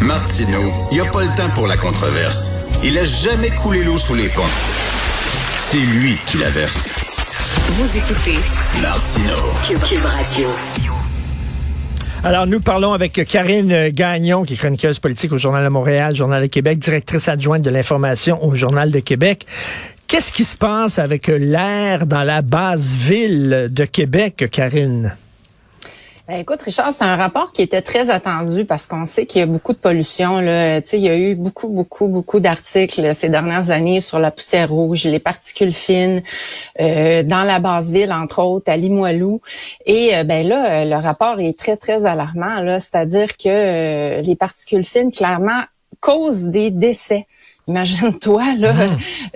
Martineau, il n'y a pas le temps pour la controverse. Il a jamais coulé l'eau sous les ponts. C'est lui qui la verse. Vous écoutez Martineau. Cube Radio. Alors, nous parlons avec Karine Gagnon, qui est chroniqueuse politique au Journal de Montréal, Journal de Québec, directrice adjointe de l'information au Journal de Québec. Qu'est-ce qui se passe avec l'air dans la base ville de Québec, Karine? Ben, écoute, Richard, c'est un rapport qui était très attendu parce qu'on sait qu'il y a beaucoup de pollution. Là. il y a eu beaucoup, beaucoup, beaucoup d'articles ces dernières années sur la poussière rouge, les particules fines euh, dans la basse ville, entre autres, à Limoilou. Et euh, ben là, le rapport est très, très alarmant. Là, c'est-à-dire que euh, les particules fines, clairement, causent des décès. Imagine-toi, là. Mmh.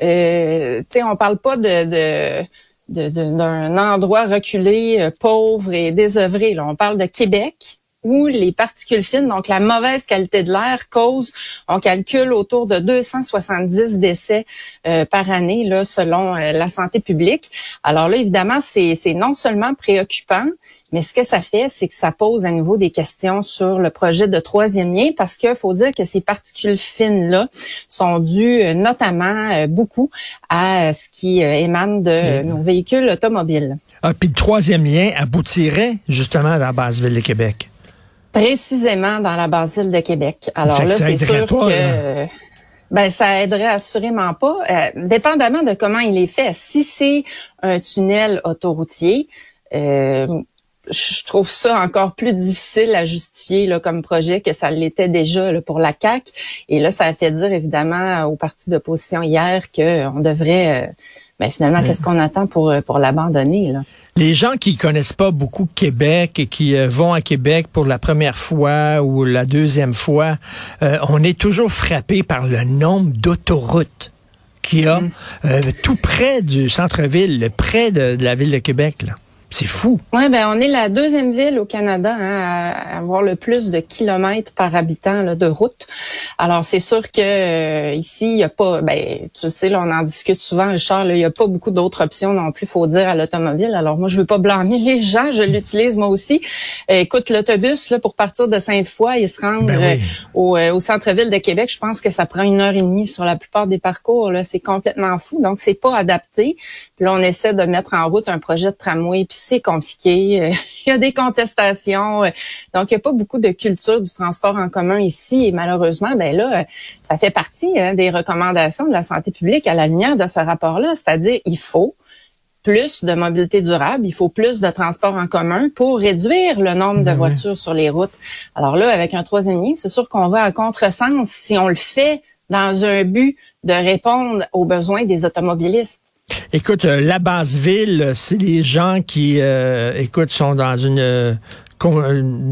Euh, tu sais, on parle pas de, de d'un endroit reculé, euh, pauvre et désœuvré. Là. On parle de Québec, où les particules fines, donc la mauvaise qualité de l'air, cause, on calcule autour de 270 décès euh, par année, là, selon euh, la santé publique. Alors là, évidemment, c'est non seulement préoccupant, mais ce que ça fait, c'est que ça pose à nouveau des questions sur le projet de troisième lien, parce qu'il faut dire que ces particules fines-là sont dues euh, notamment beaucoup à ce qui émane de nos véhicules automobiles. Ah, puis le troisième lien aboutirait justement à la base ville de Québec. Précisément dans la base ville de Québec. Alors là, c'est sûr que ben ça aiderait assurément pas, euh, dépendamment de comment il est fait. Si c'est un tunnel autoroutier, euh, je trouve ça encore plus difficile à justifier là, comme projet que ça l'était déjà pour la CAC. Et là, ça a fait dire évidemment au parti d'opposition hier qu'on devrait euh, ben finalement, qu'est-ce qu'on attend pour, euh, pour l'abandonner? Là? Les gens qui connaissent pas beaucoup Québec et qui euh, vont à Québec pour la première fois ou la deuxième fois, euh, on est toujours frappé par le nombre d'autoroutes qu'il y a mm. tout près du centre-ville, près de, de, la ville de Québec. Là. C'est fou. Oui, ben on est la deuxième ville au Canada hein, à avoir le plus de kilomètres par habitant là, de route. Alors c'est sûr que euh, ici il y a pas, ben tu sais là on en discute souvent, Richard, il y a pas beaucoup d'autres options non plus, faut dire à l'automobile. Alors moi je veux pas blâmer les gens, je l'utilise moi aussi. Euh, écoute l'autobus là pour partir de Sainte-Foy et se rendre ben euh, au, au centre-ville de Québec, je pense que ça prend une heure et demie sur la plupart des parcours. Là, c'est complètement fou. Donc c'est pas adapté. Puis là on essaie de mettre en route un projet de tramway c'est compliqué. Il y a des contestations. Donc, il n'y a pas beaucoup de culture du transport en commun ici. Et malheureusement, ben là, ça fait partie hein, des recommandations de la santé publique à la lumière de ce rapport-là. C'est-à-dire, il faut plus de mobilité durable, il faut plus de transport en commun pour réduire le nombre de ben voitures sur les routes. Alors là, avec un troisième lien, c'est sûr qu'on va à contresens si on le fait dans un but de répondre aux besoins des automobilistes. Écoute, euh, la base ville, c'est les gens qui, euh, écoute, sont dans une, euh,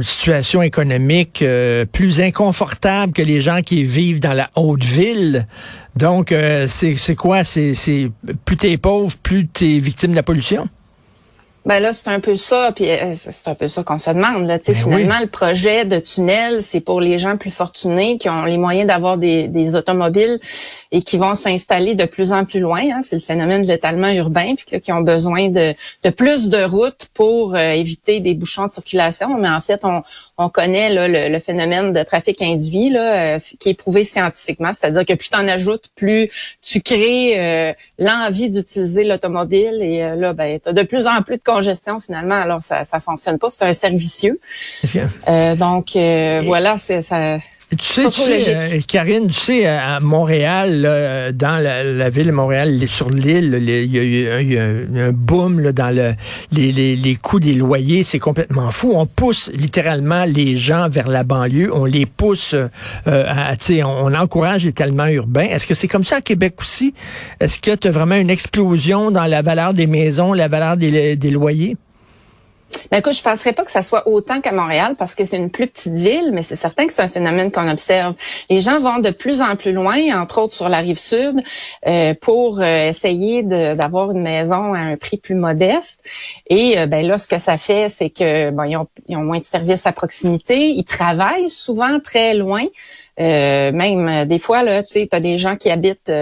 situation économique plus inconfortable que les gens qui vivent dans la haute ville. Donc, c'est quoi? C'est plus t'es pauvre, plus t'es victime de la pollution? Ben là, c'est un peu ça, puis euh, c'est un peu ça qu'on se demande. Là. Ben finalement, le projet de tunnel, c'est pour les gens plus fortunés qui ont les moyens d'avoir des, des, automobiles et qui vont s'installer de plus en plus loin. Hein. C'est le phénomène de l'étalement urbain, puis qui ont besoin de, de, plus de routes pour euh, éviter des bouchons de circulation. Mais en fait, on, on connaît là, le, phénomène de trafic induit, là, euh, qui est prouvé scientifiquement, c'est-à-dire que plus tu en ajoutes, plus tu crées euh, l'envie d'utiliser l'automobile et euh, là, ben, tu as de plus en plus de congestion finalement, alors ça ça fonctionne pas, c'est un servicieux. donc voilà, c'est ça tu sais, tu sais euh, Karine, tu sais, à Montréal, dans la, ville de Montréal, sur l'île, il y, a eu un, boom là, dans le, les, les, les coûts des loyers. C'est complètement fou. On pousse littéralement les gens vers la banlieue. On les pousse, euh, à, tu sais, on, encourage l'étalement urbain. Est-ce que c'est comme ça à Québec aussi? Est-ce que tu as vraiment une explosion dans la valeur des maisons, la valeur des, des loyers? Ben écoute, je penserais pas que ça soit autant qu'à Montréal parce que c'est une plus petite ville, mais c'est certain que c'est un phénomène qu'on observe. Les gens vont de plus en plus loin, entre autres sur la rive sud, euh, pour euh, essayer d'avoir une maison à un prix plus modeste. Et euh, ben là, ce que ça fait, c'est que bon, ils ont, ils ont moins de services à proximité, ils travaillent souvent très loin. même des fois là, tu sais, as des gens qui habitent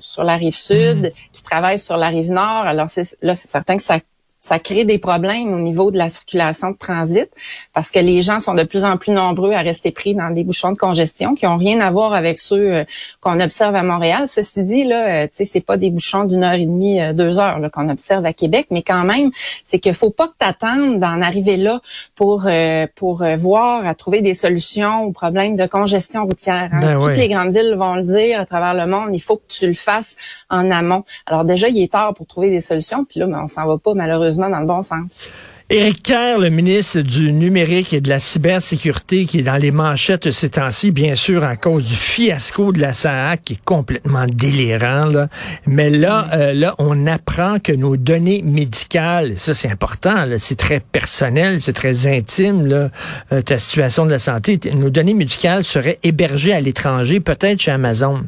sur la rive sud, mmh. qui travaillent sur la rive nord. Alors là, c'est certain que ça ça crée des problèmes au niveau de la circulation de transit parce que les gens sont de plus en plus nombreux à rester pris dans des bouchons de congestion qui ont rien à voir avec ceux euh, qu'on observe à Montréal. Ceci dit, là, euh, tu sais, c'est pas des bouchons d'une heure et demie, euh, deux heures qu'on observe à Québec, mais quand même, c'est qu'il faut pas que tu attendes d'en arriver là pour pour voir à trouver des solutions aux problèmes de congestion routière. Hein. Ben Toutes les grandes villes vont le dire à travers le monde. Il faut que tu le fasses en amont. Alors déjà, il est tard pour trouver des solutions, puis là, ben, on s'en va pas malheureusement dans le bon sens. Éric Kerr, le ministre du numérique et de la cybersécurité, qui est dans les manchettes ces temps-ci, bien sûr, à cause du fiasco de la SAAC, qui est complètement délirant. Là. Mais là, euh, là, on apprend que nos données médicales, ça c'est important, c'est très personnel, c'est très intime, là, euh, ta situation de la santé, nos données médicales seraient hébergées à l'étranger, peut-être chez Amazon.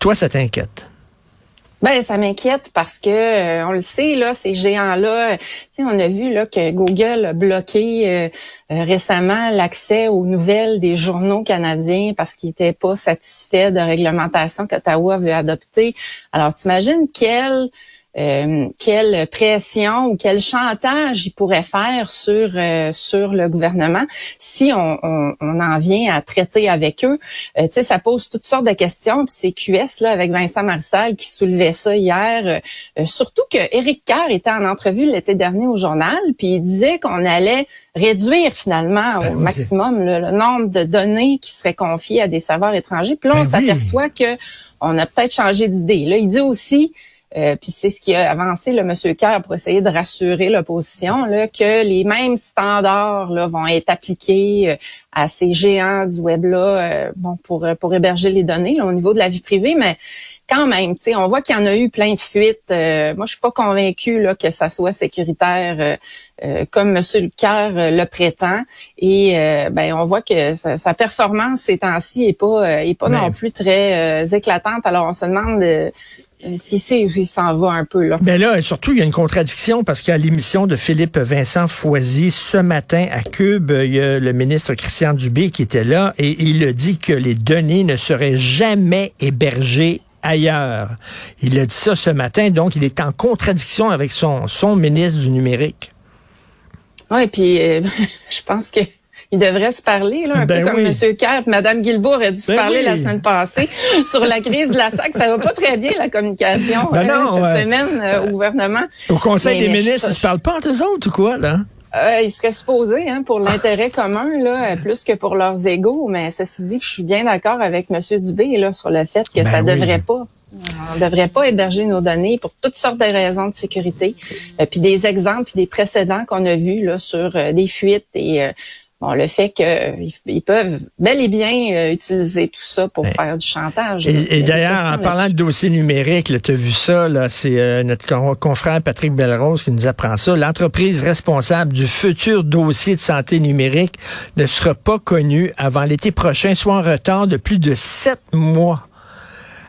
Toi, ça t'inquiète? Ben ça m'inquiète parce que euh, on le sait là, ces géants-là, on a vu là que Google a bloqué euh, euh, récemment l'accès aux nouvelles des journaux canadiens parce qu'ils n'étaient pas satisfaits de réglementation qu'Ottawa veut adopter. Alors t'imagines quel euh, quelle pression ou quel chantage ils pourraient faire sur euh, sur le gouvernement si on, on, on, en vient à traiter avec eux? Euh, tu sais, ça pose toutes sortes de questions. Puis c'est QS là avec Vincent Marcel qui soulevait ça hier. surtout que Éric Kerr était en entrevue l'été dernier au journal, puis il disait qu'on allait réduire finalement au ben maximum le, nombre de données qui seraient confiées à des serveurs étrangers. Puis là, on ben s'aperçoit que on a peut-être changé d'idée. Là, il dit aussi euh, puis c'est ce qui a avancé le monsieur Kerr pour essayer de rassurer l'opposition là, que les mêmes standards là, vont être appliqués euh, à ces géants du web là, euh, bon pour pour héberger les données au niveau de la vie privée, mais quand même, tu sais, on voit qu'il y en a eu plein de fuites. moi, je suis pas convaincue là que ça soit sécuritaire comme Monsieur Kerr le prétend. Et ben, on voit que sa, performance ces temps-ci est pas est pas non plus très éclatante. Alors, on se demande euh, si c'est il s'en va un peu là. Mais là, surtout, il y a une contradiction parce qu'à l'émission de Philippe Vincent Foisy ce matin à Cube, il y a le ministre Christian Dubé qui était là et il a dit que les données ne seraient jamais hébergées ailleurs. Il a dit ça ce matin, donc il est en contradiction avec son, son ministre du numérique. Oui, puis euh, je pense que ils devraient se parler, là, un ben peu comme M. Kerr, Mme Guilbault aurait dû se ben parler la semaine passée sur la crise de la SAC. Ça va pas très bien, la communication, ben hein, cette semaine euh, au gouvernement. Au Conseil des ministres, ils se parlent pas entre eux autres ou quoi, là? Euh, ils seraient supposés, hein, pour l'intérêt commun, là, plus que pour leurs égaux. Mais ceci dit que je suis bien d'accord avec M. Dubé là, sur le fait que ça devrait pas. On ne devrait pas héberger nos données pour toutes sortes de raisons de sécurité. Euh, puis des exemples, puis des précédents qu'on a vus là sur euh, des fuites et Bon, le fait qu'ils peuvent bel et bien euh, utiliser tout ça pour faire du chantage. Et, d'ailleurs, en parlant de dossier numérique, tu as vu ça, là, c'est euh, notre confrère Patrick Belrose qui nous apprend ça. L'entreprise responsable du futur dossier de santé numérique ne sera pas connue avant l'été prochain, soit en retard de plus de sept mois.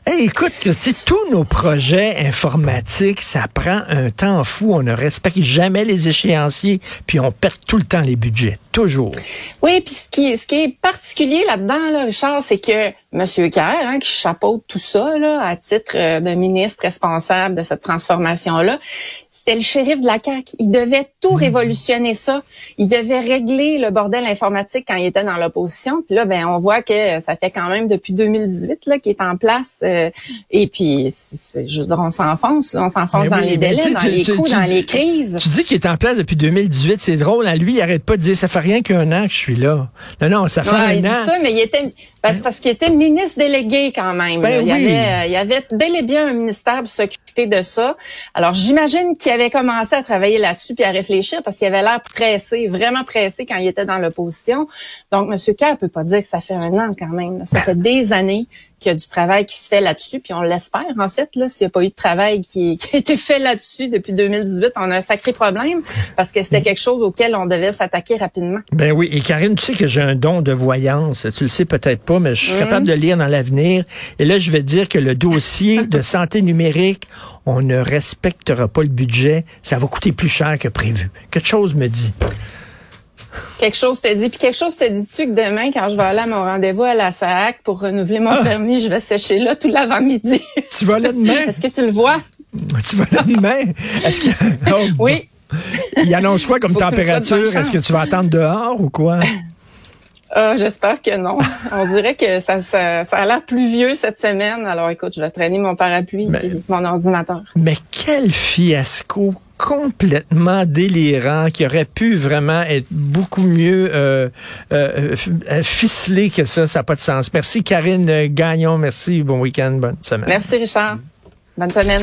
Hey, écoute, c'est tous nos projets informatiques, ça prend un temps fou. On ne respecte jamais les échéanciers, puis on perd tout le temps les budgets, toujours. Oui, puis ce qui, ce qui est particulier là-dedans, là, Richard, c'est que M. Kerr, hein, qui chapeaute tout ça à titre euh, de ministre responsable de cette transformation-là, c'était le shérif de la CAQ. Il devait tout hmm. révolutionner ça. Il devait régler le bordel informatique quand il était dans l'opposition. Puis là, ben, on voit que ça fait quand même depuis 2018 là qu'il est en place. Euh, et puis, c'est, je veux dire, on s'enfonce, on s'enfonce dans les délais, dans les coups, dans les crises. Tu dis qu'il est en place depuis 2018. C'est drôle. À hein. lui, il arrête pas de dire ça fait rien qu'un an que je suis là. Non, non, ça fait un il an. Dit ça, mais il était parce qu'il était ministre délégué quand même. Ben il, y avait, il y avait bel et bien un ministère pour s'occuper de ça. Alors j'imagine qu'il avait commencé à travailler là-dessus puis à réfléchir parce qu'il avait l'air pressé, vraiment pressé quand il était dans l'opposition. Donc M. Kerr peut pas dire que ça fait un an quand même. Ça fait des années qu'il y a du travail qui se fait là-dessus, puis on l'espère en fait. Là, s'il n'y a pas eu de travail qui, qui a été fait là-dessus depuis 2018, on a un sacré problème parce que c'était quelque chose auquel on devait s'attaquer rapidement. Ben oui, et Karine, tu sais que j'ai un don de voyance. Tu le sais peut-être pas, mais je suis capable de lire dans l'avenir. Et là, je vais dire que le dossier de santé numérique, on ne respectera pas le budget. Ça va coûter plus cher que prévu. Quelque chose me dit. Quelque chose te dit. Puis quelque chose te dit-tu que demain, quand je vais aller à mon rendez-vous à la SAC pour renouveler mon ah! permis, je vais sécher là tout l'avant-midi? Tu vas là demain? Est-ce que tu le vois? Tu vas là demain? Est-ce que... Oh, oui. Il annonce quoi comme température? Est-ce que tu vas attendre dehors ou quoi? Ah, j'espère que non. On dirait que ça, ça, a l'air pluvieux cette semaine. Alors écoute, je vais traîner mon parapluie et mon ordinateur. Mais quel fiasco complètement délirant qui aurait pu vraiment être beaucoup mieux euh, euh, euh, ficelé que ça. Ça n'a pas de sens. Merci Karine Gagnon. Merci. Bon week-end. Bonne semaine. Merci Richard. Bonne semaine.